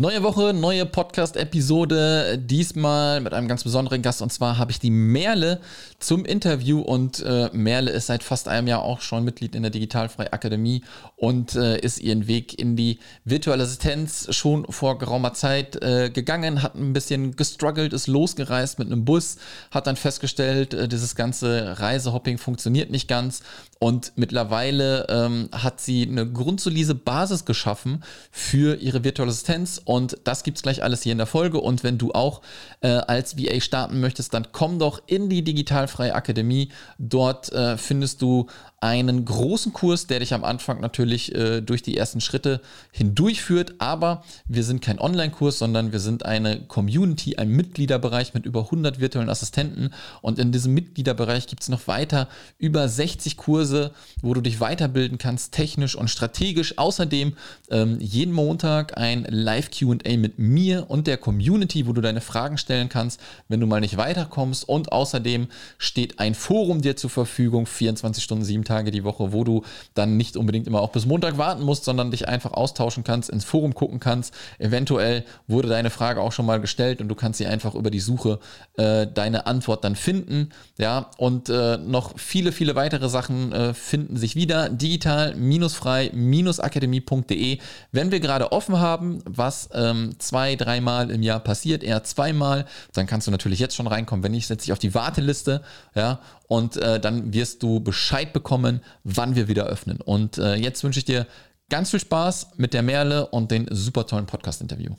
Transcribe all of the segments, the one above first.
Neue Woche, neue Podcast-Episode, diesmal mit einem ganz besonderen Gast. Und zwar habe ich die Merle zum Interview. Und äh, Merle ist seit fast einem Jahr auch schon Mitglied in der Digitalfrei Akademie und äh, ist ihren Weg in die virtuelle Assistenz schon vor geraumer Zeit äh, gegangen, hat ein bisschen gestruggelt, ist losgereist mit einem Bus, hat dann festgestellt, äh, dieses ganze Reisehopping funktioniert nicht ganz und mittlerweile ähm, hat sie eine grundsolide Basis geschaffen für ihre virtuelle Assistenz und das gibt es gleich alles hier in der Folge. Und wenn du auch äh, als VA starten möchtest, dann komm doch in die Digitalfreie Akademie. Dort äh, findest du einen großen Kurs, der dich am Anfang natürlich äh, durch die ersten Schritte hindurchführt. Aber wir sind kein Online-Kurs, sondern wir sind eine Community, ein Mitgliederbereich mit über 100 virtuellen Assistenten. Und in diesem Mitgliederbereich gibt es noch weiter über 60 Kurse, wo du dich weiterbilden kannst, technisch und strategisch. Außerdem ähm, jeden Montag ein Live-QA mit mir und der Community, wo du deine Fragen stellen kannst, wenn du mal nicht weiterkommst. Und außerdem steht ein Forum dir zur Verfügung, 24 Stunden, 7 Tage die Woche, wo du dann nicht unbedingt immer auch bis Montag warten musst, sondern dich einfach austauschen kannst, ins Forum gucken kannst. Eventuell wurde deine Frage auch schon mal gestellt und du kannst sie einfach über die Suche äh, deine Antwort dann finden. Ja, und äh, noch viele, viele weitere Sachen äh, finden sich wieder. Digital-frei-akademie.de. Wenn wir gerade offen haben, was ähm, zwei, dreimal im Jahr passiert, eher zweimal, dann kannst du natürlich jetzt schon reinkommen. Wenn nicht, setze ich auf die Warteliste. Ja, und äh, dann wirst du Bescheid bekommen, wann wir wieder öffnen. Und äh, jetzt wünsche ich dir ganz viel Spaß mit der Merle und den super tollen Podcast-Interview.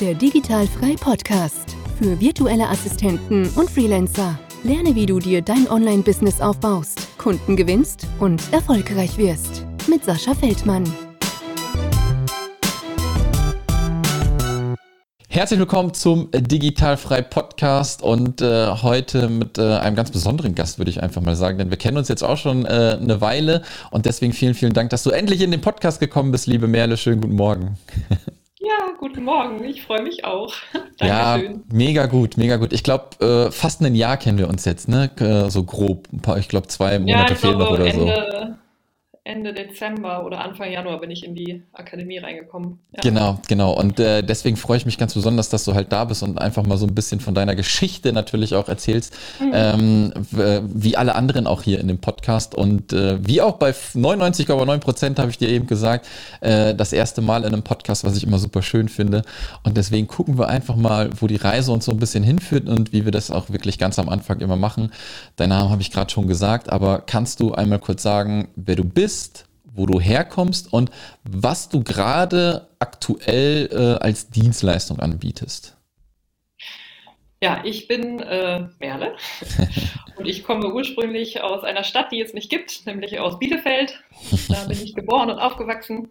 Der Digitalfrei Podcast für virtuelle Assistenten und Freelancer. Lerne, wie du dir dein Online-Business aufbaust, Kunden gewinnst und erfolgreich wirst. Mit Sascha Feldmann. Herzlich willkommen zum Digitalfrei Podcast und äh, heute mit äh, einem ganz besonderen Gast, würde ich einfach mal sagen, denn wir kennen uns jetzt auch schon äh, eine Weile und deswegen vielen, vielen Dank, dass du endlich in den Podcast gekommen bist, liebe Merle. Schönen guten Morgen. Ja, guten Morgen. Ich freue mich auch. ja, mega gut, mega gut. Ich glaube, äh, fast ein Jahr kennen wir uns jetzt, ne? Äh, so grob. Ein paar, ich glaube, zwei Monate ja, fehlen noch oder Ende, so. Ende Dezember oder Anfang Januar bin ich in die Akademie reingekommen. Ja. Genau, genau. Und äh, deswegen freue ich mich ganz besonders, dass du halt da bist und einfach mal so ein bisschen von deiner Geschichte natürlich auch erzählst, mhm. ähm, wie alle anderen auch hier in dem Podcast. Und äh, wie auch bei 99,9 Prozent habe ich dir eben gesagt, äh, das erste Mal in einem Podcast, was ich immer super schön finde. Und deswegen gucken wir einfach mal, wo die Reise uns so ein bisschen hinführt und wie wir das auch wirklich ganz am Anfang immer machen. Dein Name habe ich gerade schon gesagt, aber kannst du einmal kurz sagen, wer du bist? Bist, wo du herkommst und was du gerade aktuell äh, als Dienstleistung anbietest. Ja, ich bin äh, Merle und ich komme ursprünglich aus einer Stadt, die es nicht gibt, nämlich aus Bielefeld. Da bin ich geboren und aufgewachsen.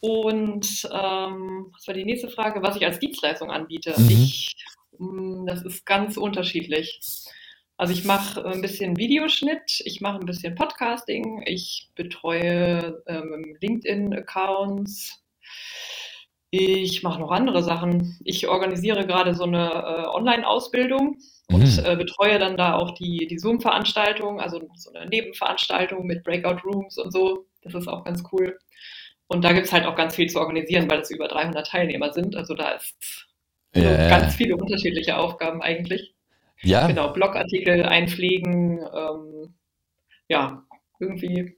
Und ähm, was war die nächste Frage? Was ich als Dienstleistung anbiete? Mhm. Ich, mh, hm, das ist ganz unterschiedlich. Also ich mache ein bisschen Videoschnitt, ich mache ein bisschen Podcasting, ich betreue ähm, LinkedIn-Accounts, ich mache noch andere Sachen. Ich organisiere gerade so eine äh, Online-Ausbildung und mhm. äh, betreue dann da auch die, die Zoom-Veranstaltung, also so eine Nebenveranstaltung mit Breakout-Rooms und so. Das ist auch ganz cool. Und da gibt es halt auch ganz viel zu organisieren, weil es über 300 Teilnehmer sind. Also da ist yeah. ganz viele unterschiedliche Aufgaben eigentlich. Ja. Genau, Blogartikel einpflegen, ähm, ja, irgendwie.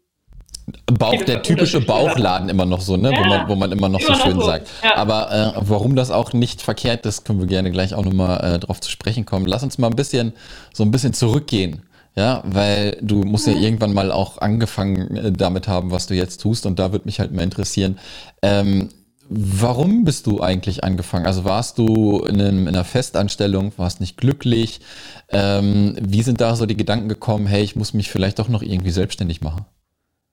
Bauch, der typische Bauchladen immer noch so, ne? Ja, wo, man, wo man immer noch immer so schön noch so. sagt. Ja. Aber äh, warum das auch nicht verkehrt ist, können wir gerne gleich auch nochmal äh, drauf zu sprechen kommen. Lass uns mal ein bisschen so ein bisschen zurückgehen. Ja, weil du musst ja mhm. irgendwann mal auch angefangen äh, damit haben, was du jetzt tust. Und da würde mich halt mal interessieren, ähm, Warum bist du eigentlich angefangen? Also warst du in, einem, in einer Festanstellung, warst nicht glücklich? Ähm, wie sind da so die Gedanken gekommen, hey, ich muss mich vielleicht doch noch irgendwie selbstständig machen?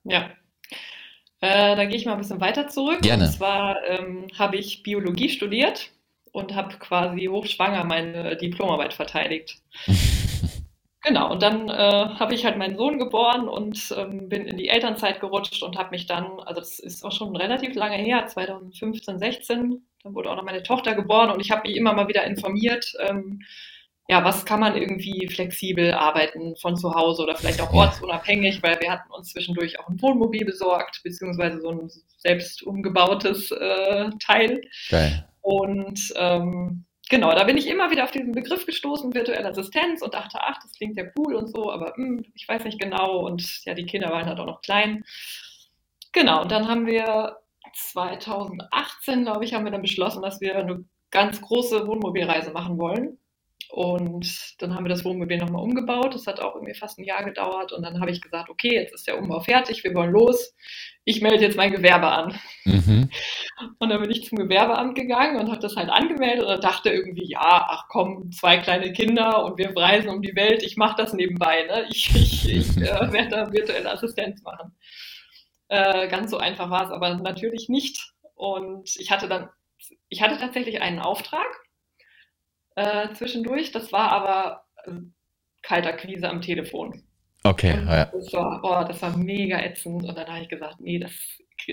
Ja, äh, dann gehe ich mal ein bisschen weiter zurück. Gerne. Und zwar ähm, habe ich Biologie studiert und habe quasi hochschwanger meine Diplomarbeit verteidigt. Genau, und dann äh, habe ich halt meinen Sohn geboren und ähm, bin in die Elternzeit gerutscht und habe mich dann, also das ist auch schon relativ lange her, 2015, 16, dann wurde auch noch meine Tochter geboren und ich habe mich immer mal wieder informiert, ähm, ja, was kann man irgendwie flexibel arbeiten von zu Hause oder vielleicht auch ortsunabhängig, weil wir hatten uns zwischendurch auch ein Wohnmobil besorgt, beziehungsweise so ein selbst umgebautes äh, Teil. Geil. Und ähm, genau, da bin ich immer wieder auf diesen Begriff gestoßen, virtuelle Assistenz, und dachte, ach, das klingt ja cool und so, aber mh, hm, ich weiß nicht genau. Und ja, die Kinder waren halt auch noch klein. Genau, und dann haben wir 2018, glaube ich, haben wir dann beschlossen, dass wir eine ganz große Wohnmobilreise machen wollen. Und dann haben wir das Wohnmobil nochmal umgebaut. Das hat auch irgendwie fast ein Jahr gedauert. Und dann habe ich gesagt, okay, jetzt ist der Umbau fertig, wir wollen los. Ich melde jetzt mein Gewerbe an. Mhm. Und dann bin ich zum Gewerbeamt gegangen und habe das halt angemeldet und dachte irgendwie, ja, ach komm, zwei kleine Kinder und wir reisen um die Welt, ich mache das nebenbei. Ne? Ich, ich, ich äh, werde da virtuelle Assistenz machen. Äh, ganz so einfach war es aber natürlich nicht. Und ich hatte dann, ich hatte tatsächlich einen Auftrag äh, zwischendurch. Das war aber äh, kalter Krise am Telefon. Okay, ja. Das war, oh, das war mega ätzend. Und dann habe ich gesagt, nee, das,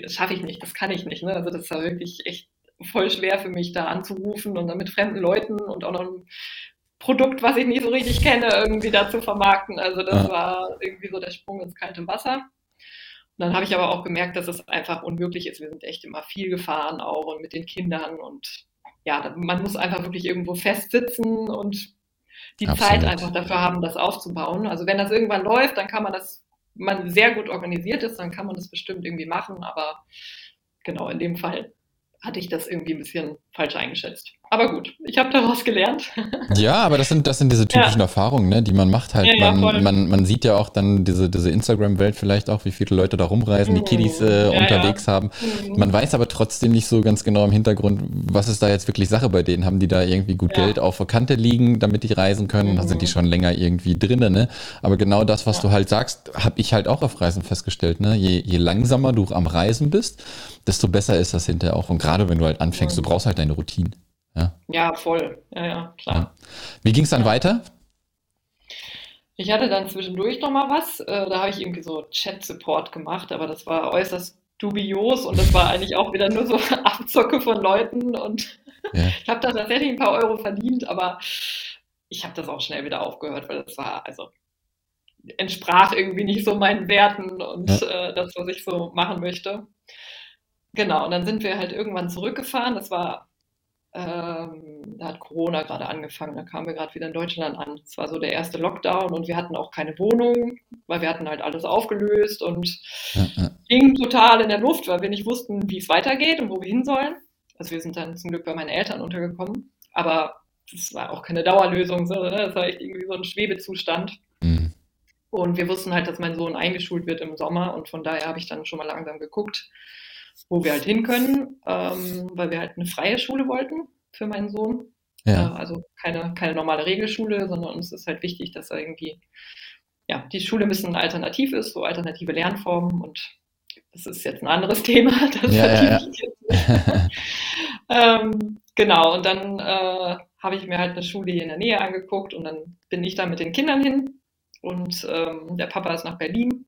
das schaffe ich nicht, das kann ich nicht. Ne? Also das war wirklich echt voll schwer für mich, da anzurufen und dann mit fremden Leuten und auch noch ein Produkt, was ich nicht so richtig kenne, irgendwie da zu vermarkten. Also das ja. war irgendwie so der Sprung ins kalte Wasser. Und dann habe ich aber auch gemerkt, dass es einfach unmöglich ist. Wir sind echt immer viel gefahren auch und mit den Kindern und ja, man muss einfach wirklich irgendwo festsitzen und die Absolut. Zeit einfach dafür haben, das aufzubauen. Also wenn das irgendwann läuft, dann kann man das, man sehr gut organisiert ist, dann kann man das bestimmt irgendwie machen, aber genau in dem Fall hatte ich das irgendwie ein bisschen falsch eingeschätzt. Aber gut, ich habe daraus gelernt. Ja, aber das sind, das sind diese typischen ja. Erfahrungen, ne, die man macht halt. Ja, man, ja, man, man sieht ja auch dann diese, diese Instagram-Welt vielleicht auch, wie viele Leute da rumreisen, die mhm. Kiddies äh, unterwegs haben. Mhm. Man weiß aber trotzdem nicht so ganz genau im Hintergrund, was ist da jetzt wirklich Sache bei denen? Haben die da irgendwie gut Geld auf der Kante liegen, damit die reisen können? Mhm. Da sind die schon länger irgendwie drinnen, ne? Aber genau das, was du halt sagst, habe ich halt auch auf Reisen festgestellt, ne? Je, je langsamer du am Reisen bist, desto besser ist das hinterher auch. Und gerade wenn du halt anfängst, du brauchst halt deine Routine. Ja, ja voll. Ja, ja, klar. Ja. Wie ging es dann ja. weiter? Ich hatte dann zwischendurch noch mal was. Äh, da habe ich irgendwie so Chat-Support gemacht, aber das war äußerst dubios und das war eigentlich auch wieder nur so Abzocke von Leuten und ja. ich habe da tatsächlich ein paar Euro verdient, aber ich habe das auch schnell wieder aufgehört, weil das war, also entsprach irgendwie nicht so meinen Werten und ja. äh, das, was ich so machen möchte. Genau, und dann sind wir halt irgendwann zurückgefahren. Das war ähm, da hat Corona gerade angefangen, da kamen wir gerade wieder in Deutschland an. Es war so der erste Lockdown und wir hatten auch keine Wohnung, weil wir hatten halt alles aufgelöst und ja, ja. ging total in der Luft, weil wir nicht wussten, wie es weitergeht und wo wir hin sollen. Also wir sind dann zum Glück bei meinen Eltern untergekommen, aber es war auch keine Dauerlösung, so, ne? das war echt irgendwie so ein Schwebezustand. Mhm. Und wir wussten halt, dass mein Sohn eingeschult wird im Sommer und von daher habe ich dann schon mal langsam geguckt, wo wir halt hin können, ähm, weil wir halt eine freie Schule wollten für meinen Sohn. Ja. Äh, also keine, keine normale Regelschule, sondern uns ist halt wichtig, dass er irgendwie, ja, die Schule ein bisschen alternativ ist, so alternative Lernformen und das ist jetzt ein anderes Thema. Das ja, ja, ja. ähm, genau, und dann äh, habe ich mir halt eine Schule hier in der Nähe angeguckt und dann bin ich da mit den Kindern hin und ähm, der Papa ist nach Berlin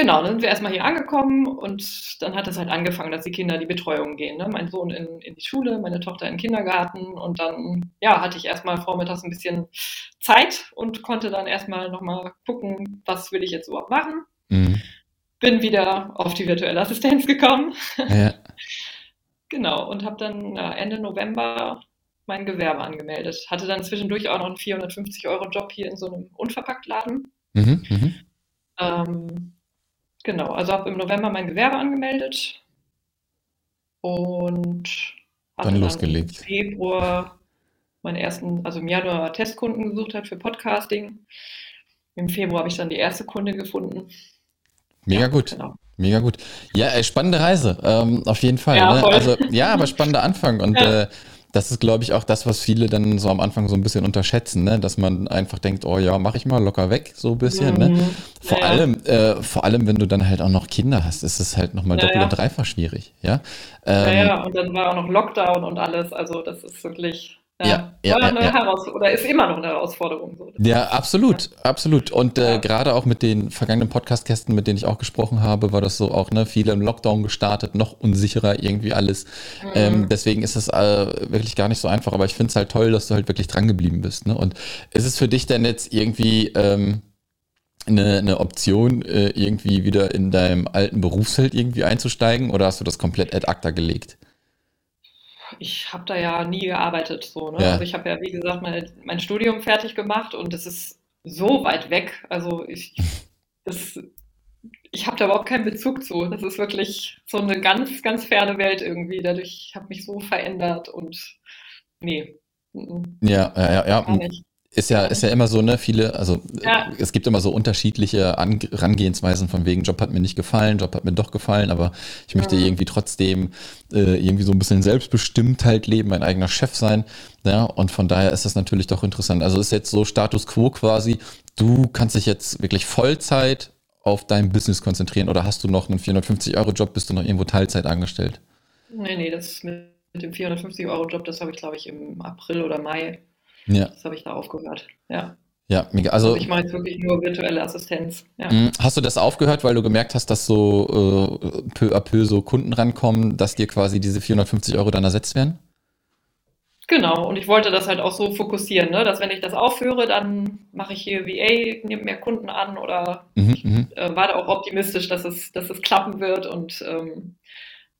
Genau, dann sind wir erstmal hier angekommen und dann hat es halt angefangen, dass die Kinder in die Betreuung gehen. Ne? Mein Sohn in, in die Schule, meine Tochter in den Kindergarten und dann ja, hatte ich erstmal vormittags ein bisschen Zeit und konnte dann erstmal nochmal gucken, was will ich jetzt überhaupt machen. Mhm. Bin wieder auf die virtuelle Assistenz gekommen. Ja. genau, und habe dann ja, Ende November mein Gewerbe angemeldet. Hatte dann zwischendurch auch noch einen 450-Euro-Job hier in so einem Unverpacktladen. Mhm, mh. ähm, Genau, also habe im November mein Gewerbe angemeldet und hatte dann losgelegt. Im Februar meinen ersten, also im Januar Testkunden gesucht hat für Podcasting. Im Februar habe ich dann die erste Kunde gefunden. Mega ja, gut. Genau. Mega gut. Ja, äh, spannende Reise, ähm, auf jeden Fall. Ja, ne? Also ja, aber spannender Anfang und ja. äh, das ist, glaube ich, auch das, was viele dann so am Anfang so ein bisschen unterschätzen, ne? dass man einfach denkt, oh ja, mach ich mal locker weg, so ein bisschen. Ne? Mhm. Ne? Vor, ja, allem, äh, vor allem, wenn du dann halt auch noch Kinder hast, ist es halt nochmal ja, doppelt und dreifach schwierig. Ja? Ähm, ja, ja, und dann war auch noch Lockdown und alles, also das ist wirklich Ja, ja, war ja, eine ja. Oder ist immer noch eine Herausforderung. So. Ja, absolut, absolut. Und äh, gerade auch mit den vergangenen Podcast-Gästen, mit denen ich auch gesprochen habe, war das so auch, ne, viele im Lockdown gestartet, noch unsicherer irgendwie alles. Ähm, deswegen ist es äh, wirklich gar nicht so einfach, aber ich finde es halt toll, dass du halt wirklich dran geblieben bist. Ne? Und ist es für dich denn jetzt irgendwie ähm, eine, eine Option, äh, irgendwie wieder in deinem alten Berufsfeld irgendwie einzusteigen oder hast du das komplett ad acta gelegt? Ich habe da ja nie gearbeitet, so, ne? Ja. Also ich habe ja, wie gesagt, meine, mein Studium fertig gemacht und es ist so weit weg. Also ich, das, ich habe da überhaupt keinen Bezug zu. Das ist wirklich so eine ganz, ganz ferne Welt irgendwie. Dadurch habe ich mich so verändert und nee. Ja, ja, ja, ja. Ist ja, ist ja immer so, ne, viele, also Ja. es gibt immer so unterschiedliche An Herangehensweisen von wegen, Job hat mir nicht gefallen, Job hat mir doch gefallen, aber ich möchte Mhm. irgendwie trotzdem äh, irgendwie so ein bisschen selbstbestimmt halt leben, mein eigener Chef sein. Ja, und von daher ist das natürlich doch interessant. Also ist jetzt so Status quo quasi, du kannst dich jetzt wirklich Vollzeit auf dein Business konzentrieren oder hast du noch einen 450-Euro-Job, bist du noch irgendwo Teilzeit angestellt? Nee, nee, das mit, mit dem 450-Euro-Job, das habe ich, glaube ich, im April oder Mai, Ja, das habe ich da aufgehört. Ja. ja, mega. Also, Also ich mache jetzt wirklich nur virtuelle Assistenz. Ja. mh, hast du das aufgehört, weil du gemerkt hast, dass so äh, peu à peu so Kunden rankommen, dass dir quasi diese 450 Euro dann ersetzt werden? Genau, und ich wollte das halt auch so fokussieren, ne? dass wenn ich das aufhöre, dann mache ich hier VA, nehme mehr Kunden an oder Mhm, mhm. äh, war da auch optimistisch, dass es, dass es klappen wird und ähm,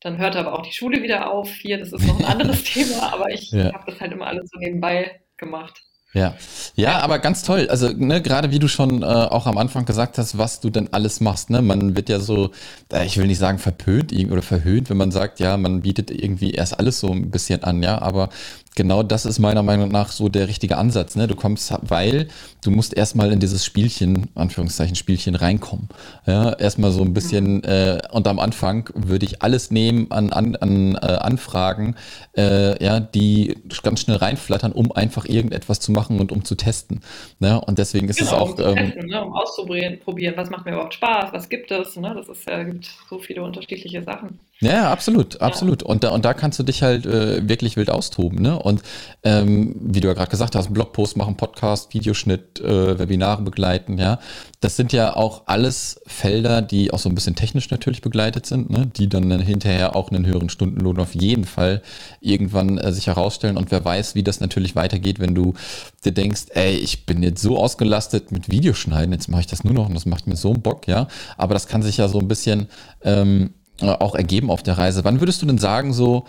dann hört aber auch die Schule wieder auf. Hier, das ist noch ein anderes Thema, aber ich Ja. habe das halt immer alles so nebenbei gemacht. Ja. ja, aber ganz toll. Also, ne, gerade wie du schon äh, auch am Anfang gesagt hast, was du denn alles machst, ne? Man wird ja so, äh, ich will nicht sagen verpönt oder verhöhnt, wenn man sagt, ja, man bietet irgendwie erst alles so ein bisschen an, ja, aber genau das ist meiner Meinung nach so der richtige Ansatz, ne? Du kommst, weil du musst erstmal in dieses Spielchen, Anführungszeichen Spielchen reinkommen. Ja, erstmal so ein bisschen, äh, und am Anfang würde ich alles nehmen an, an, an äh, Anfragen, äh, ja, die ganz schnell reinflattern, um einfach irgendetwas zu machen und um zu testen. Ne? Und deswegen ist es Genau, auch, um ähm, testen, ne? um auszuprobieren, probieren, was macht mir überhaupt Spaß, was gibt es, ne? Das ist ja, gibt so viele unterschiedliche Sachen. Ja, ja, absolut, absolut. Und da, und da kannst du dich halt äh, wirklich wild austoben, ne? Und ähm, wie du ja gerade gesagt hast, Blogpost machen, Podcast, Videoschnitt, äh, Webinare begleiten, ja. Das sind ja auch alles Felder, die auch so ein bisschen technisch natürlich begleitet sind, ne? Die dann hinterher auch einen höheren Stundenlohn auf jeden Fall irgendwann äh, sich herausstellen. Und wer weiß, wie das natürlich weitergeht, wenn du dir denkst, ey, ich bin jetzt so ausgelastet mit Videoschneiden, jetzt mache ich das nur noch und das macht mir so einen Bock, ja. Aber das kann sich ja so ein bisschen ähm, äh, auch ergeben auf der Reise. Wann würdest du denn sagen, so,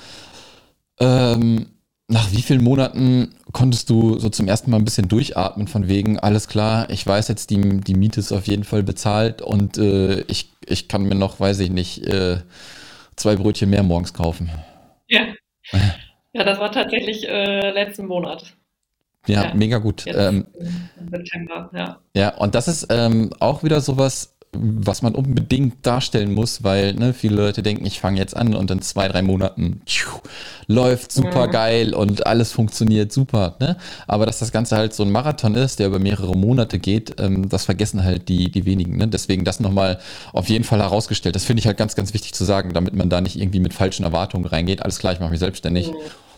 ähm, nach wie vielen Monaten konntest du so zum ersten Mal ein bisschen durchatmen von wegen, alles klar, ich weiß jetzt, die, die Miete ist auf jeden Fall bezahlt und äh, ich, ich kann mir noch, weiß ich nicht, äh, zwei Brötchen mehr morgens kaufen. Ja. Ja, das war tatsächlich äh, letzten Monat. Ja, Ja. mega gut. Jetzt Ähm, September, ja. Ja, und das ist ähm, auch wieder sowas, was man unbedingt darstellen muss, weil ne, viele Leute denken, ich fange jetzt an und in zwei, drei Monaten tschiu, läuft super geil und alles funktioniert super. Ne? Aber dass das Ganze halt so ein Marathon ist, der über mehrere Monate geht, ähm, das vergessen halt die, die wenigen. Ne? Deswegen das nochmal auf jeden Fall herausgestellt. Das finde ich halt ganz, ganz wichtig zu sagen, damit man da nicht irgendwie mit falschen Erwartungen reingeht. Alles klar, ich mache mich selbstständig.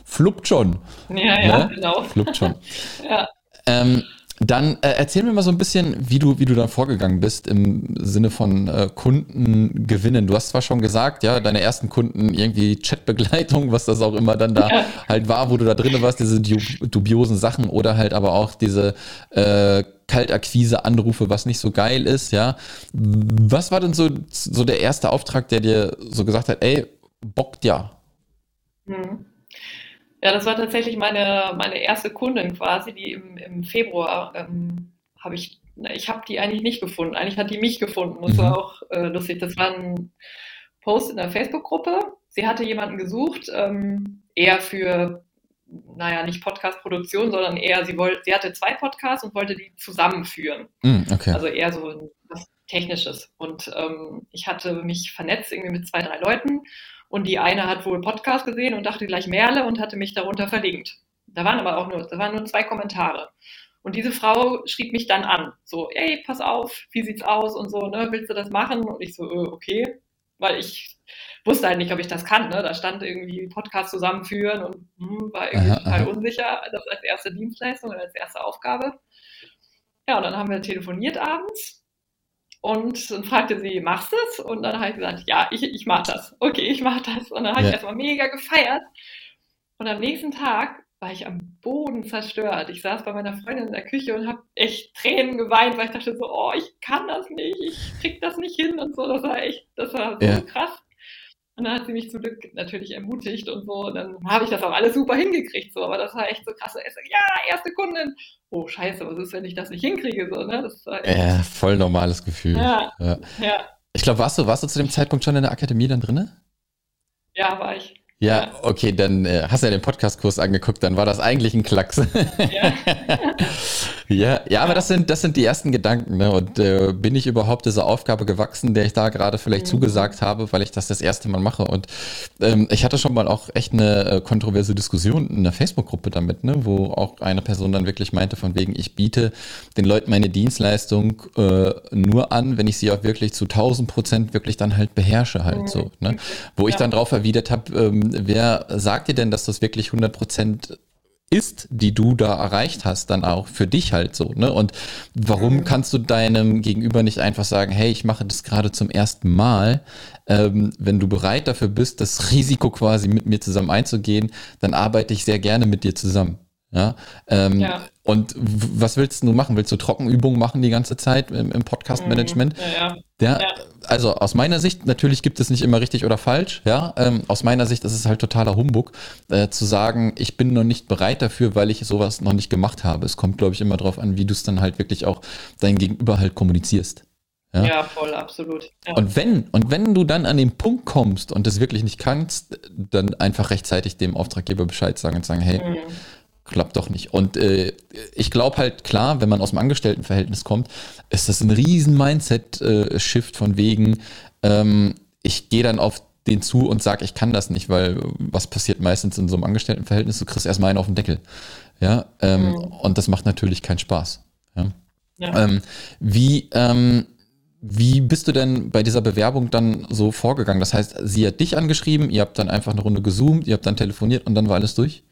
Fluppt schon. Ja, ja, Ne? genau. Fluppt schon. Ja. Ähm, dann äh, erzähl mir mal so ein bisschen, wie du, wie du da vorgegangen bist im Sinne von äh, Kunden gewinnen. Du hast zwar schon gesagt, ja, deine ersten Kunden irgendwie Chatbegleitung, was das auch immer dann da Ja. halt war, wo du da drin warst, diese du dubiosen Sachen oder halt aber auch diese äh, Kaltakquise-Anrufe, was nicht so geil ist, ja. Was war denn so, so der erste Auftrag, der dir so gesagt hat, ey, bockt ja. Mhm. Ja, das war tatsächlich meine, meine erste Kundin quasi, die im, im Februar ähm, habe ich, na, ich habe die eigentlich nicht gefunden. Eigentlich hat die mich gefunden. Das Mhm. war auch äh, lustig. Das war ein Post in der Facebook-Gruppe. Sie hatte jemanden gesucht, ähm, eher für, naja, nicht Podcast-Produktion, sondern eher, sie wollte, sie hatte zwei Podcasts und wollte die zusammenführen. Hm, okay. Also eher so was Technisches. Und ähm, ich hatte mich vernetzt irgendwie mit zwei, drei Leuten und die eine hat wohl Podcast gesehen und dachte gleich Merle und hatte mich darunter verlinkt. Da waren aber auch nur, da waren nur zwei Kommentare. Und diese Frau schrieb mich dann an, so, ey, pass auf, wie sieht's aus und so, ne, willst du das machen? Und ich so, äh, okay, weil ich wusste halt nicht, ob ich das kann. Ne? Da stand irgendwie Podcast zusammenführen und hm, war irgendwie aha, total aha. unsicher, das als erste Dienstleistung oder als erste Aufgabe. Ja, und dann haben wir telefoniert abends und dann fragte sie, machst du es? Und dann habe ich gesagt, ja, ich, ich mache das. Okay, ich mache das. Und dann habe ja. ich erstmal mega gefeiert. Und am nächsten Tag war ich am Boden zerstört. Ich saß bei meiner Freundin in der Küche und habe echt Tränen geweint, weil ich dachte so, oh, ich kann das nicht, ich krieg das nicht hin und so. Das war echt, das war so ja. krass. Und dann hat sie mich zum Glück natürlich ermutigt und so. Und dann habe ich das auch alles super hingekriegt, so. Aber das war echt so krass. Ja, erste Kundin. Oh, scheiße, was ist, wenn ich das nicht hinkriege, so, ne? Das war echt, ja, voll normales Gefühl. Ja. ja. ja. Ich glaube, warst du, warst du zu dem Zeitpunkt schon in der Akademie dann drin? Ja, war ich. Ja, okay, dann äh, hast du ja den Podcast-Kurs angeguckt, dann war das eigentlich ein Klacks. Ja. ja, ja, aber das sind, das sind die ersten Gedanken. Ne? Und äh, bin ich überhaupt dieser Aufgabe gewachsen, der ich da gerade vielleicht mhm. zugesagt habe, weil ich das das erste Mal mache. Und ähm, ich hatte schon mal auch echt eine äh, kontroverse Diskussion in der Facebook-Gruppe damit, ne? wo auch eine Person dann wirklich meinte, von wegen, ich biete den Leuten meine Dienstleistung äh, nur an, wenn ich sie auch wirklich zu 1000 Prozent wirklich dann halt beherrsche halt mhm. so. Ne? Wo ja. ich dann drauf erwidert habe, ähm, wer sagt dir denn, dass das wirklich 100 Prozent ist, die du da erreicht hast, dann auch für dich halt so, ne? Und warum mhm. kannst du deinem Gegenüber nicht einfach sagen, hey, ich mache das gerade zum ersten Mal, ähm, wenn du bereit dafür bist, das Risiko quasi mit mir zusammen einzugehen, dann arbeite ich sehr gerne mit dir zusammen. Ja, ähm, ja. Und was willst du machen? Willst du Trockenübungen machen die ganze Zeit im, im Podcast-Management? Mhm. Ja, ja. ja, also aus meiner Sicht, natürlich gibt es nicht immer richtig oder falsch, ja. Ähm, aus meiner Sicht ist es halt totaler Humbug, äh, zu sagen, ich bin noch nicht bereit dafür, weil ich sowas noch nicht gemacht habe. Es kommt, glaube ich, immer darauf an, wie du es dann halt wirklich auch dein Gegenüber halt kommunizierst. Ja, ja voll, absolut. Ja. Und wenn, und wenn du dann an den Punkt kommst und es wirklich nicht kannst, dann einfach rechtzeitig dem Auftraggeber Bescheid sagen und sagen, hey, mhm klappt doch nicht. Und äh, ich glaube halt, klar, wenn man aus dem Angestelltenverhältnis kommt, ist das ein riesen Mindset-Shift von wegen, ähm, ich gehe dann auf den zu und sage, ich kann das nicht, weil was passiert meistens in so einem Angestelltenverhältnis? Du kriegst erstmal einen auf den Deckel. Ja, ähm, mhm. und das macht natürlich keinen Spaß. Ja? ja. Ähm, wie, ähm, wie bist du denn bei dieser Bewerbung dann so vorgegangen? Das heißt, sie hat dich angeschrieben, ihr habt dann einfach eine Runde gezoomt, ihr habt dann telefoniert und dann war alles durch?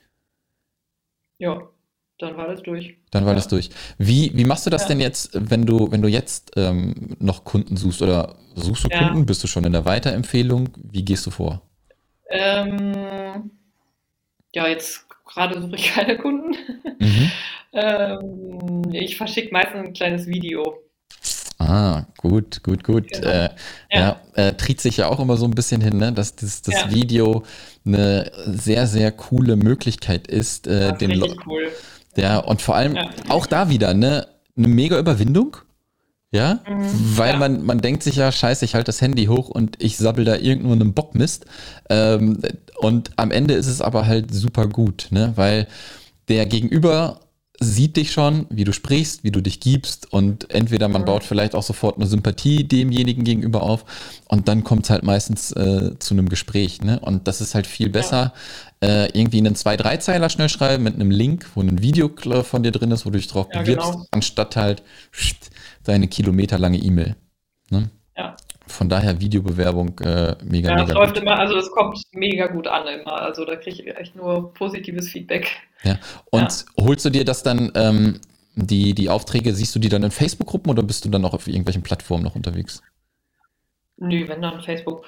Ja, dann war das durch. Dann war ja. das durch. Wie, wie machst du das ja. denn jetzt, wenn du, wenn du jetzt ähm, noch Kunden suchst oder suchst du ja. Kunden? Bist du schon in der Weiterempfehlung? Wie gehst du vor? Ähm, ja, jetzt gerade suche ich keine Kunden. Mhm. ähm, ich verschicke meistens ein kleines Video. Ah, gut, gut, gut. Genau. Äh, ja, ja äh, tritt sich ja auch immer so ein bisschen hin, ne? dass das, das ja. Video eine sehr, sehr coole Möglichkeit ist, äh, den Leuten. Cool. Ja, und vor allem ja. auch da wieder, ne, eine mega Überwindung. Ja, mhm, weil ja. man, man denkt sich ja, scheiße, ich halte das Handy hoch und ich sabbel da irgendwo einen Bockmist. Ähm, und am Ende ist es aber halt super gut, ne? Weil der Gegenüber sieht dich schon, wie du sprichst, wie du dich gibst und entweder man baut vielleicht auch sofort eine Sympathie demjenigen gegenüber auf und dann kommt es halt meistens äh, zu einem Gespräch. Ne? Und das ist halt viel besser, äh, irgendwie einen zwei, drei Zeiler schnell schreiben mit einem Link, wo ein Video von dir drin ist, wo du dich drauf ja, bewirbst, genau. anstatt halt deine kilometerlange E-Mail. Ne? Ja. Von daher Videobewerbung äh, mega, ja, mega. Es läuft gut. immer, also es kommt mega gut an immer. Also da kriege ich echt nur positives Feedback. Ja. Und ja. holst du dir das dann, ähm, die, die Aufträge, siehst du die dann in Facebook-Gruppen oder bist du dann auch auf irgendwelchen Plattformen noch unterwegs? Nö, wenn dann Facebook.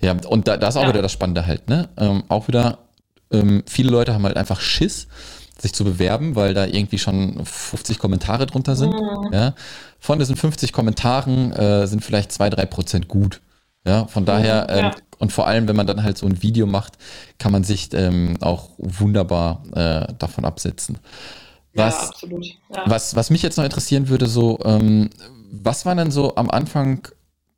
Ja, und da, da ist auch ja. wieder das Spannende halt, ne? Ähm, auch wieder, ähm, viele Leute haben halt einfach Schiss, sich zu bewerben, weil da irgendwie schon 50 Kommentare drunter sind. Mhm. Ja. Von diesen 50 Kommentaren äh, sind vielleicht 2, 3 Prozent gut. Ja, von daher, ja. Ähm, und vor allem, wenn man dann halt so ein Video macht, kann man sich ähm, auch wunderbar äh, davon absetzen. Was, ja, absolut. Ja. Was, was mich jetzt noch interessieren würde, so, ähm, was waren denn so am Anfang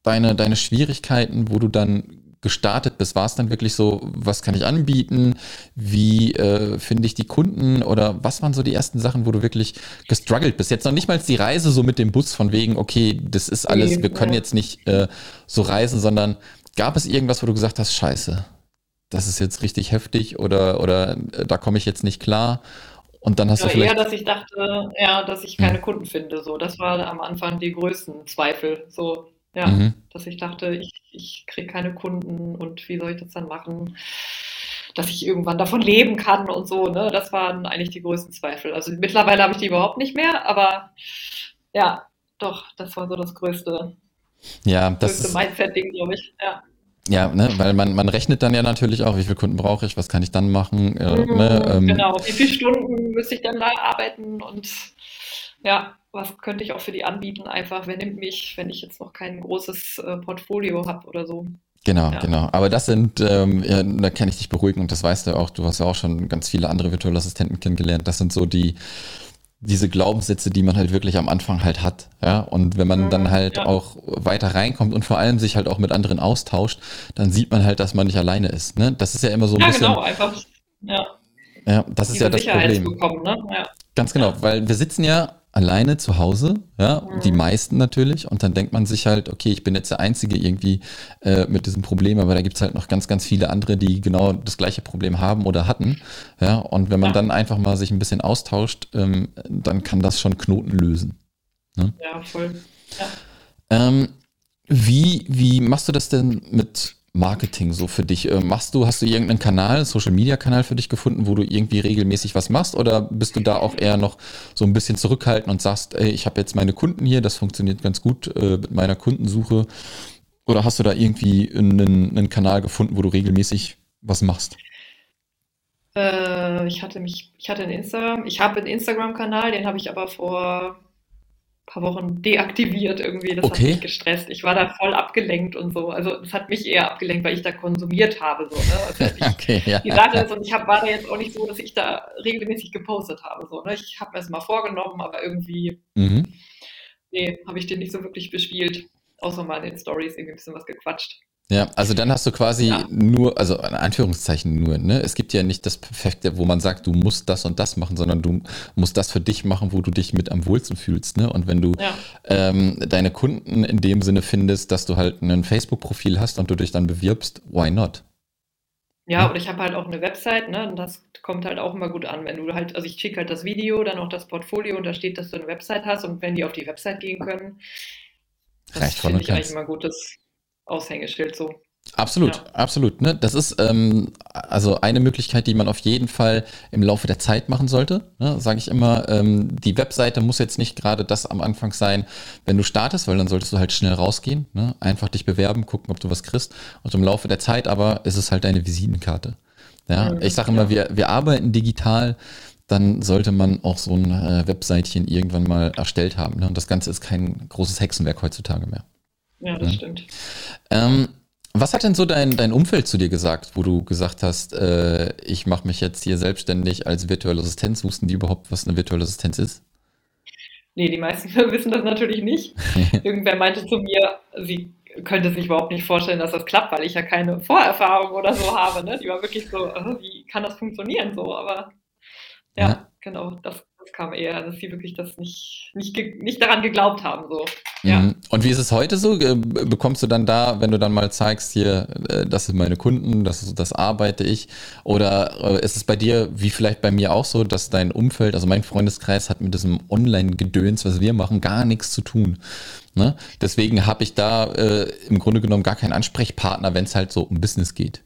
deine, deine Schwierigkeiten, wo du dann gestartet bist? War es dann wirklich so, was kann ich anbieten? Wie äh, finde ich die Kunden? Oder was waren so die ersten Sachen, wo du wirklich gestruggelt bist? Jetzt noch nicht mal die Reise so mit dem Bus von wegen, okay, das ist alles, wir können jetzt nicht äh, so reisen, sondern gab es irgendwas, wo du gesagt hast, scheiße, das ist jetzt richtig heftig oder, oder äh, da komme ich jetzt nicht klar? Und dann hast ja, du vielleicht. Eher, dass ich dachte, ja, dass ich keine hm. Kunden finde. So, das war am Anfang die größten Zweifel. So, Ja, mhm. dass ich dachte, ich, ich kriege keine Kunden und wie soll ich das dann machen? Dass ich irgendwann davon leben kann und so, ne? Das waren eigentlich die größten Zweifel. Also mittlerweile habe ich die überhaupt nicht mehr, aber ja, doch, das war so das größte, ja, das größte Mindset-Ding, glaube ich. Ja. Ja, ne, weil man, man rechnet dann ja natürlich auch, wie viele Kunden brauche ich, was kann ich dann machen. Äh, mhm, ne, ähm, genau, wie viele Stunden müsste ich dann da arbeiten und ja, was könnte ich auch für die anbieten, einfach, wer nimmt mich, wenn ich jetzt noch kein großes äh, Portfolio habe oder so. Genau, ja. genau. Aber das sind, ähm, ja, da kann ich dich beruhigen und das weißt du auch, du hast ja auch schon ganz viele andere virtuelle Assistenten kennengelernt. Das sind so die, diese Glaubenssätze, die man halt wirklich am Anfang halt hat. Ja, und wenn man dann mhm, halt ja. auch weiter reinkommt und vor allem sich halt auch mit anderen austauscht, dann sieht man halt, dass man nicht alleine ist. Ne? Das ist ja immer so ein ja, bisschen. Genau, einfach. Ja. Ja, das ist ja das Problem. Bekommen, ne? ja. Ganz genau, weil wir sitzen ja alleine zu Hause, ja, mhm. die meisten natürlich. Und dann denkt man sich halt, okay, ich bin jetzt der Einzige irgendwie äh, mit diesem Problem, aber da gibt's halt noch ganz, ganz viele andere, die genau das gleiche Problem haben oder hatten. Ja, und wenn man ja. dann einfach mal sich ein bisschen austauscht, ähm, dann kann das schon Knoten lösen. Ne? Ja, voll. Ja. Ähm, wie, wie machst du das denn mit Marketing so für dich? Äh, machst du, hast du irgendeinen Kanal, Social Media Kanal für dich gefunden, wo du irgendwie regelmäßig was machst? Oder bist du da auch eher noch so ein bisschen zurückhaltend und sagst, ey, ich habe jetzt meine Kunden hier, das funktioniert ganz gut äh, mit meiner Kundensuche? Oder hast du da irgendwie einen, einen Kanal gefunden, wo du regelmäßig was machst? Äh, ich hatte mich, ich hatte einen Instagram, ich habe einen Instagram-Kanal, den habe ich aber vor paar Wochen deaktiviert irgendwie. Das okay. hat mich gestresst. Ich war da voll abgelenkt und so. Also das hat mich eher abgelenkt, weil ich da konsumiert habe. So, ne? also ich, okay, ja. Die Sache ist, und ich hab, war da jetzt auch nicht so, dass ich da regelmäßig gepostet habe. So, ne? Ich habe mir das mal vorgenommen, aber irgendwie, mhm. nee, habe ich den nicht so wirklich bespielt. Außer mal in den Stories irgendwie ein bisschen was gequatscht. Ja, also dann hast du quasi ja. nur, also in Anführungszeichen nur, ne? Es gibt ja nicht das Perfekte, wo man sagt, du musst das und das machen, sondern du musst das für dich machen, wo du dich mit am wohlsten fühlst, ne? Und wenn du ja. ähm, deine Kunden in dem Sinne findest, dass du halt ein Facebook-Profil hast und du dich dann bewirbst, why not? Ja, und ich habe halt auch eine Website, ne? Und das kommt halt auch immer gut an, wenn du halt, also ich schicke halt das Video, dann auch das Portfolio und da steht, dass du eine Website hast und wenn die auf die Website gehen können, das finde ich eigentlich immer gut. Aushängeschild so. Absolut, ja. absolut. Ne? Das ist ähm, also eine Möglichkeit, die man auf jeden Fall im Laufe der Zeit machen sollte. Ne? Sage ich immer, ähm, die Webseite muss jetzt nicht gerade das am Anfang sein, wenn du startest, weil dann solltest du halt schnell rausgehen, ne? einfach dich bewerben, gucken, ob du was kriegst. Und im Laufe der Zeit aber ist es halt deine Visitenkarte. Ja? Mhm, ich sage immer, wir, wir arbeiten digital dann sollte man auch so ein äh, Webseitchen irgendwann mal erstellt haben. Ne? Und das Ganze ist kein großes Hexenwerk heutzutage mehr. Ja, das ja. stimmt. Ähm, was hat denn so dein, dein Umfeld zu dir gesagt, wo du gesagt hast, äh, ich mache mich jetzt hier selbstständig als virtuelle Assistenz? Wussten die überhaupt, was eine virtuelle Assistenz ist? Nee, die meisten wissen das natürlich nicht. Irgendwer meinte zu mir, sie könnte sich überhaupt nicht vorstellen, dass das klappt, weil ich ja keine Vorerfahrung oder so habe. Ne? Die war wirklich so, wie kann das funktionieren so? Aber ja, ja. genau, das das kam eher, dass sie wirklich das nicht, nicht, nicht daran geglaubt haben. So. Ja. Mhm. Und wie ist es heute so? Bekommst du dann da, wenn du dann mal zeigst, hier, äh, das sind meine Kunden, das, das arbeite ich? Oder äh, ist es bei dir, wie vielleicht bei mir auch so, dass dein Umfeld, also mein Freundeskreis hat mit diesem Online-Gedöns, was wir machen, gar nichts zu tun? Ne? Deswegen habe ich da äh, im Grunde genommen gar keinen Ansprechpartner, wenn es halt so um Business geht.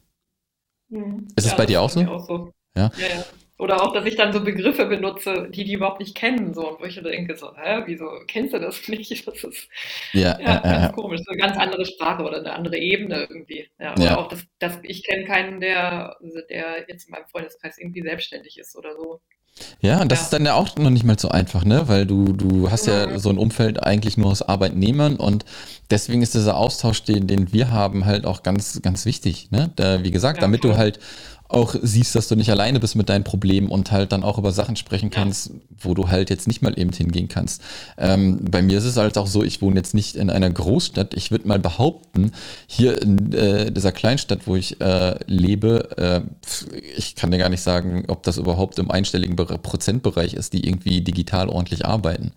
Mhm. Ist es ja, bei dir auch so? auch so? Ja. ja, ja. Oder auch, dass ich dann so Begriffe benutze, die die überhaupt nicht kennen, so und wo ich denke so, hä, wieso kennst du das nicht? Das ist ja, ja äh, ganz äh, komisch, so eine ganz andere Sprache oder eine andere Ebene irgendwie. Ja, oder ja. auch, dass, dass ich kenne keinen, der, der jetzt in meinem Freundeskreis irgendwie selbstständig ist oder so. Ja, und das ja. ist dann ja auch noch nicht mal so einfach, ne? Weil du, du hast ja mhm. so ein Umfeld eigentlich nur aus Arbeitnehmern und deswegen ist dieser Austausch, den, den wir haben, halt auch ganz, ganz wichtig, ne? Da, wie gesagt, ja, damit voll. du halt auch siehst, dass du nicht alleine bist mit deinen Problemen und halt dann auch über Sachen sprechen kannst, wo du halt jetzt nicht mal eben hingehen kannst. Ähm, bei mir ist es halt auch so, ich wohne jetzt nicht in einer Großstadt. Ich würde mal behaupten, hier in äh, dieser Kleinstadt, wo ich äh, lebe, äh, ich kann dir gar nicht sagen, ob das überhaupt im einstelligen Prozentbereich ist, die irgendwie digital ordentlich arbeiten.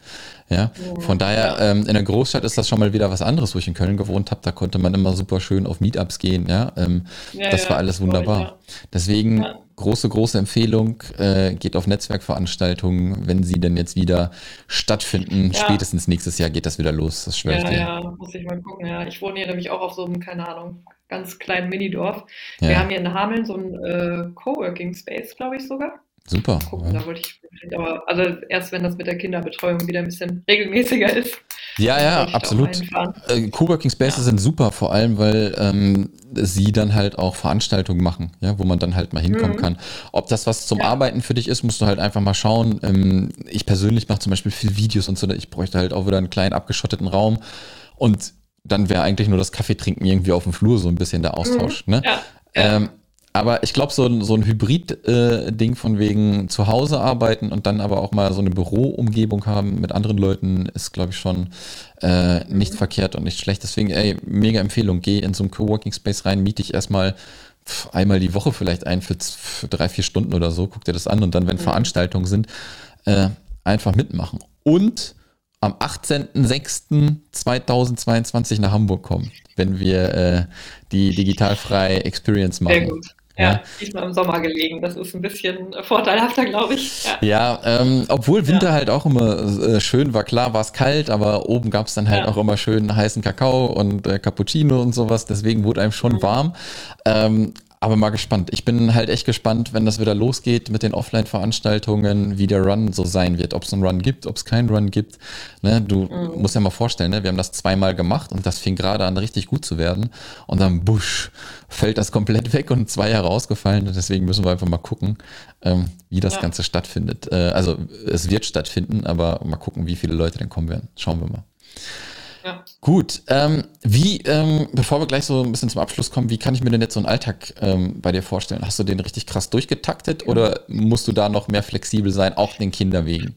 Ja, von daher, ähm, in der Großstadt ist das schon mal wieder was anderes, wo ich in Köln gewohnt habe. Da konnte man immer super schön auf Meetups gehen. Ja, ähm, ja das war alles wunderbar. Deswegen ja. große, große Empfehlung, äh, geht auf Netzwerkveranstaltungen, wenn sie denn jetzt wieder stattfinden. Ja. Spätestens nächstes Jahr geht das wieder los, das schwöre ja, ich dir. Ja, muss ich mal gucken. Ja. Ich wohne hier nämlich auch auf so einem, keine Ahnung, ganz kleinen Minidorf. Ja. Wir haben hier in Hameln so einen äh, Coworking Space, glaube ich sogar. Super. Gucken, ja. da wollte ich aber also erst wenn das mit der Kinderbetreuung wieder ein bisschen regelmäßiger ist. Ja, ja, absolut. Äh, Coworking Spaces ja. sind super, vor allem, weil ähm, sie dann halt auch Veranstaltungen machen, ja, wo man dann halt mal hinkommen mhm. kann. Ob das was zum ja. Arbeiten für dich ist, musst du halt einfach mal schauen. Ähm, ich persönlich mache zum Beispiel viel Videos und so, ich bräuchte halt auch wieder einen kleinen abgeschotteten Raum und dann wäre eigentlich nur das Kaffeetrinken irgendwie auf dem Flur so ein bisschen der Austausch. Mhm. Ne? Ja. Ähm, aber ich glaube, so, ein, so ein Hybrid-Ding äh, von wegen zu Hause arbeiten und dann aber auch mal so eine Büroumgebung haben mit anderen Leuten ist, glaube ich, schon äh, nicht mhm. verkehrt und nicht schlecht. Deswegen, ey, mega Empfehlung. Geh in so einen Coworking Space rein, miete dich erstmal einmal die Woche vielleicht ein für, für, drei, vier Stunden oder so. Guck dir das an und dann, wenn mhm. Veranstaltungen sind, äh, einfach mitmachen. Und am 18.06.2022 nach Hamburg kommen, wenn wir äh, die digitalfreie Experience machen. Sehr gut. Ja, diesmal im Sommer gelegen. Das ist ein bisschen vorteilhafter, glaube ich. Ja, ja ähm, obwohl Winter ja. halt auch immer äh, schön war. Klar war es kalt, aber oben gab es dann halt ja. auch immer schön heißen Kakao und äh, Cappuccino und sowas. Deswegen wurde einem schon mhm. warm. Ähm, aber mal gespannt. Ich bin halt echt gespannt, wenn das wieder losgeht mit den Offline-Veranstaltungen, wie der Run so sein wird. Ob es einen Run gibt, ob es keinen Run gibt. Ne, du mhm. musst ja mal vorstellen, ne, wir haben das zweimal gemacht und das fing gerade an, richtig gut zu werden. Und dann, busch, fällt das komplett weg und zwei Jahre ausgefallen. Deswegen müssen wir einfach mal gucken, ähm, wie das ja. Ganze stattfindet. Äh, also es wird stattfinden, aber mal gucken, wie viele Leute denn kommen werden. Schauen wir mal. Ja. Gut, ähm, wie, ähm, bevor wir gleich so ein bisschen zum Abschluss kommen, wie kann ich mir denn jetzt so einen Alltag ähm, bei dir vorstellen? Hast du den richtig krass durchgetaktet ja. oder musst du da noch mehr flexibel sein, auch den Kindern wegen?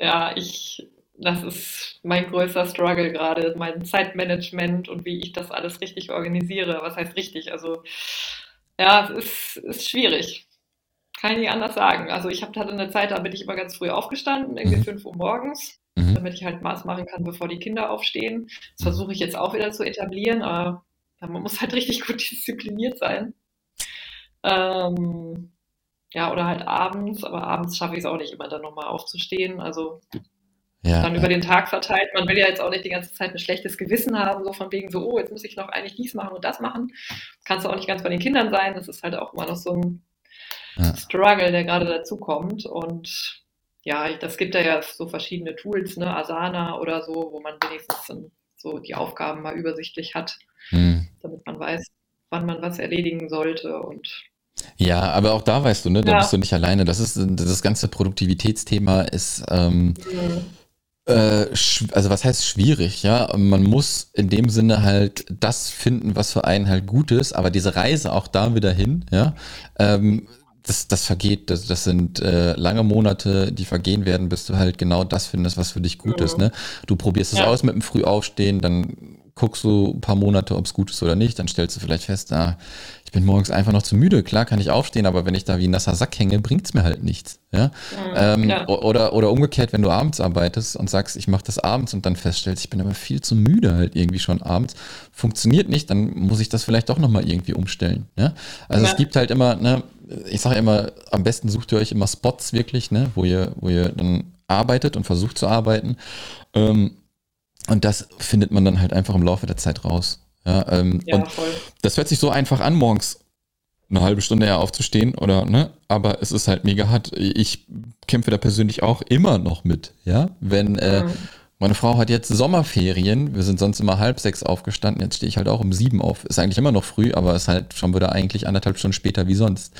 Ja, ich, das ist mein größter Struggle gerade, mein Zeitmanagement und wie ich das alles richtig organisiere. Was heißt richtig? Also, ja, es ist, ist schwierig. Kann ich nicht anders sagen. Also, ich hatte eine Zeit, da bin ich immer ganz früh aufgestanden, irgendwie mhm. 5 Uhr morgens mhm. damit ich halt Maß machen kann, bevor die Kinder aufstehen. Das versuche ich jetzt auch wieder zu etablieren, aber man muss halt richtig gut diszipliniert sein. Ähm, ja, oder halt abends, aber abends schaffe ich es auch nicht immer, dann nochmal aufzustehen. Also ja, dann über den Tag verteilt. Man will ja jetzt auch nicht die ganze Zeit ein schlechtes Gewissen haben, so von wegen so, oh, jetzt muss ich noch eigentlich dies machen und das machen. Kannst du auch nicht ganz bei den Kindern sein. Das ist halt auch immer noch so ein ja. Struggle, der gerade dazu kommt. Und ja, das gibt ja so verschiedene Tools, ne, Asana oder so, wo man wenigstens so die Aufgaben mal übersichtlich hat, hm. damit man weiß, wann man was erledigen sollte und ja, aber auch da weißt du, ne, da ja. bist du nicht alleine. Das ist das ganze Produktivitätsthema ist ähm, mhm. äh, also was heißt schwierig, ja? Man muss in dem Sinne halt das finden, was für einen halt gut ist, aber diese Reise auch da wieder hin, ja, ähm, das, das vergeht, das, das sind äh, lange Monate, die vergehen werden, bis du halt genau das findest, was für dich gut mhm. ist. Ne? Du probierst es ja. aus mit dem Frühaufstehen, dann guckst du ein paar Monate, ob es gut ist oder nicht, dann stellst du vielleicht fest, ah, ich bin morgens einfach noch zu müde. Klar kann ich aufstehen, aber wenn ich da wie ein nasser Sack hänge, bringt es mir halt nichts. Ja? Mhm, ähm, oder, oder umgekehrt, wenn du abends arbeitest und sagst, ich mache das abends und dann feststellst, ich bin aber viel zu müde halt irgendwie schon abends, funktioniert nicht, dann muss ich das vielleicht doch nochmal irgendwie umstellen. Ja? Also ja. es gibt halt immer, ne, ich sage immer, am besten sucht ihr euch immer Spots wirklich, ne, wo ihr, wo ihr dann arbeitet und versucht zu arbeiten. Ähm, und das findet man dann halt einfach im Laufe der Zeit raus. Ja, ähm, ja und voll. das hört sich so einfach an, morgens eine halbe Stunde eher aufzustehen oder, ne? Aber es ist halt mega hart. Ich kämpfe da persönlich auch immer noch mit, ja? Wenn, äh, mhm meine Frau hat jetzt Sommerferien. Wir sind sonst immer halb sechs aufgestanden. Jetzt stehe ich halt auch um sieben auf. Ist eigentlich immer noch früh, aber ist halt schon wieder eigentlich anderthalb Stunden später wie sonst.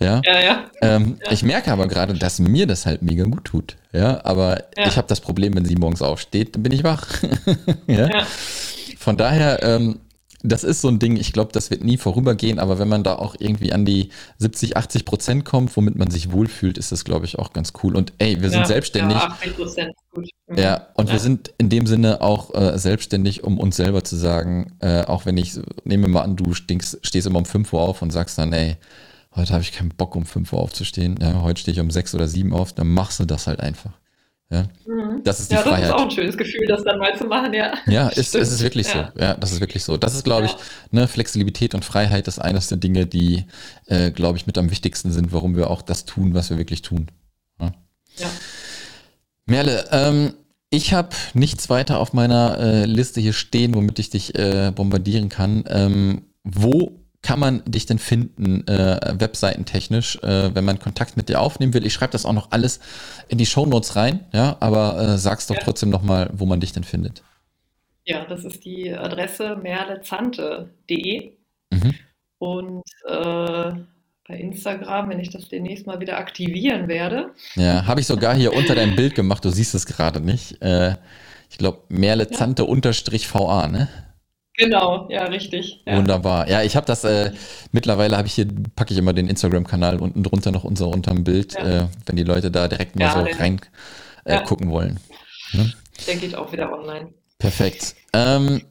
Ja, ja. ja. Ähm, ja. Ich merke aber gerade, dass mir das halt mega gut tut. Ja, aber ich habe das Problem, wenn sie morgens aufsteht, dann bin ich wach. ja? ja. Von daher, ähm, das ist so ein Ding, ich glaube, das wird nie vorübergehen, aber wenn man da auch irgendwie an die 70, 80 Prozent kommt, womit man sich wohlfühlt, ist das, glaube ich, auch ganz cool. Und ey, wir sind ja, selbstständig. Ja, 80 Prozent gut. Mhm. Ja, und ja. wir sind in dem Sinne auch äh, selbstständig, um uns selber zu sagen, äh, auch wenn ich, nehme mal an, du stinkst, stehst immer um 5 Uhr auf und sagst dann, ey, heute habe ich keinen Bock, um 5 Uhr aufzustehen. Ja, heute stehe ich um 6 oder 7 auf, dann machst du das halt einfach. Ja, mhm. das ist die ja, Freiheit. Das ist auch ein schönes Gefühl, das dann mal zu machen, ja. Ja, ist, es ist wirklich ja. so. Ja, das ist wirklich so. Das ist, glaube ich, ne, Flexibilität und Freiheit ist eines der Dinge, die, äh, glaube ich, mit am wichtigsten sind, warum wir auch das tun, was wir wirklich tun. Ja. ja. Merle, ähm, ich habe nichts weiter auf meiner äh, Liste hier stehen, womit ich dich äh, bombardieren kann. Ähm, wo kann man dich denn finden, äh, webseitentechnisch, äh, wenn man Kontakt mit dir aufnehmen will? Ich schreibe das auch noch alles in die Shownotes rein, ja, aber äh, sag's doch ja. trotzdem nochmal, wo man dich denn findet. Ja, das ist die Adresse merlezante.de mhm. und äh, bei Instagram, wenn ich das demnächst mal wieder aktivieren werde. Ja, habe ich sogar hier unter deinem Bild gemacht, du siehst es gerade nicht. Äh, ich glaube, merlezante-va, ne? Genau, ja, richtig. Ja. Wunderbar. Ja, ich habe das, äh, mittlerweile habe ich hier, packe ich immer den Instagram-Kanal unten drunter noch unser unterm Bild, ja. äh, wenn die Leute da direkt mal ja, so rein äh, gucken wollen. Ne? Der geht auch wieder online. Perfekt. Ähm,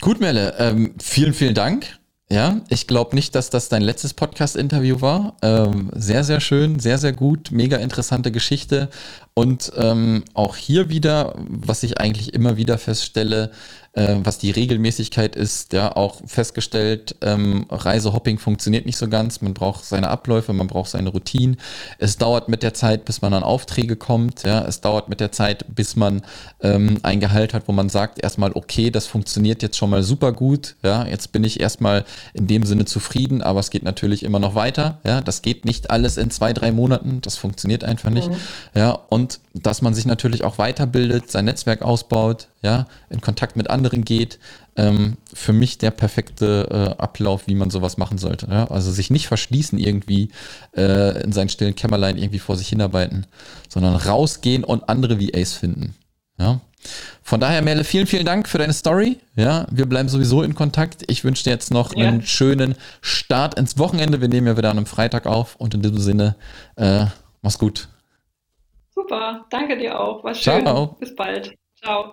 gut, Melle, ähm, vielen, vielen Dank. Ja, ich glaube nicht, dass das dein letztes Podcast-Interview war. Ähm, sehr, sehr schön, sehr, sehr gut, mega interessante Geschichte. Und ähm, auch hier wieder, was ich eigentlich immer wieder feststelle, äh, was die Regelmäßigkeit ist, ja auch festgestellt, ähm, Reisehopping funktioniert nicht so ganz. Man braucht seine Abläufe, man braucht seine Routinen. Es dauert mit der Zeit, bis man an Aufträge kommt. Ja, es dauert mit der Zeit, bis man ähm, ein Gehalt hat, wo man sagt erstmal, okay, das funktioniert jetzt schon mal super gut. Ja, jetzt bin ich erstmal in dem Sinne zufrieden, aber es geht natürlich immer noch weiter. Ja, das geht nicht alles in zwei, drei Monaten. Das funktioniert einfach nicht. Mhm. Ja, und dass man sich natürlich auch weiterbildet, sein Netzwerk ausbaut, ja, in Kontakt mit anderen geht. Ähm, für mich der perfekte äh, Ablauf, wie man sowas machen sollte. Ja? Also sich nicht verschließen irgendwie äh, in seinen stillen Kämmerlein irgendwie vor sich hinarbeiten, sondern rausgehen und andere VAs finden. Ja. Von daher, Merle, vielen, vielen Dank für deine Story. Ja, wir bleiben sowieso in Kontakt. Ich wünsche dir jetzt noch ja. einen schönen Start ins Wochenende. Wir nehmen ja wieder an einem Freitag auf und in diesem Sinne, äh, mach's gut. Super, danke dir auch. War schön. Ciao. Bis bald. Ciao.